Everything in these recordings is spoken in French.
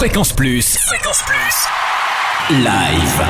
Fréquence Plus. Fréquence Plus. Live.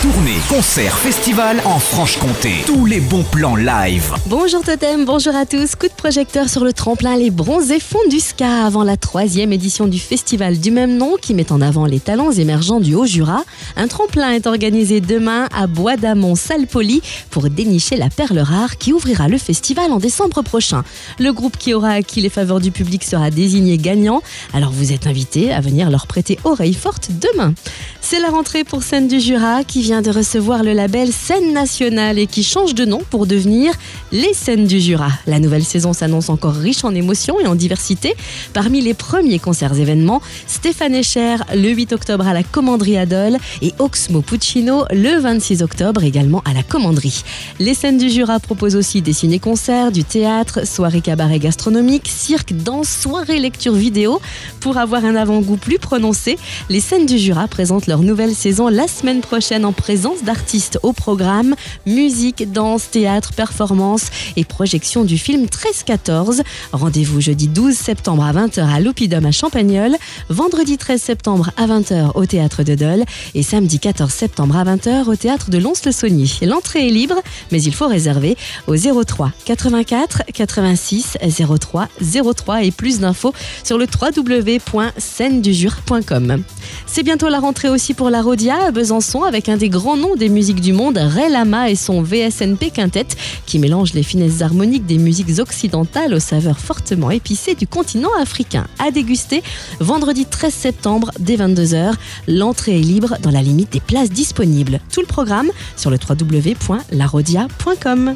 Tournée, concert, festival en Franche-Comté. Tous les bons plans live. Bonjour Totem, bonjour à tous. Projecteur sur le tremplin Les Bronzés Fonds du Ska avant la troisième édition du festival du même nom qui met en avant les talents émergents du Haut-Jura. Un tremplin est organisé demain à Bois d'Amont, Salpoli pour dénicher la perle rare qui ouvrira le festival en décembre prochain. Le groupe qui aura acquis les faveurs du public sera désigné gagnant. Alors vous êtes invités à venir leur prêter oreille forte demain. C'est la rentrée pour Scène du Jura qui vient de recevoir le label Scène nationale et qui change de nom pour devenir Les Scènes du Jura. La nouvelle saison s'annonce encore riche en émotions et en diversité. Parmi les premiers concerts événements, Stéphane Echer le 8 octobre à la Commanderie Adol et Oxmo Puccino le 26 octobre également à la Commanderie. Les Scènes du Jura proposent aussi des ciné-concerts, du théâtre, soirées cabaret gastronomique, cirque, danse, soirées lecture vidéo. Pour avoir un avant-goût plus prononcé, les Scènes du Jura présentent leur nouvelle saison la semaine prochaine en présence d'artistes au programme, musique, danse, théâtre, performance et projection du film 13-14. Rendez-vous jeudi 12 septembre à 20h à l'Oppidum à Champagnole, vendredi 13 septembre à 20h au théâtre de Dole et samedi 14 septembre à 20h au théâtre de Lons-le-Saunier. L'entrée est libre, mais il faut réserver au 03 84 86 03 03 et plus d'infos sur le www.scène-du-jura.com. C'est bientôt la rentrée aussi pour la Rodia à Besançon avec un des grands noms des musiques du monde, Ray Lama et son VSNP Quintet qui mélange les finesses harmoniques des musiques occidentales aux saveurs fortement épicées du continent africain. À déguster vendredi 13 septembre dès 22h. L'entrée est libre dans la limite des places disponibles. Tout le programme sur le www.larodia.com.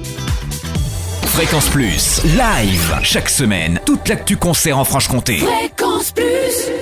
Fréquence Plus. Live. Chaque semaine. Toute l'actu concert en Franche-Comté. Fréquence Plus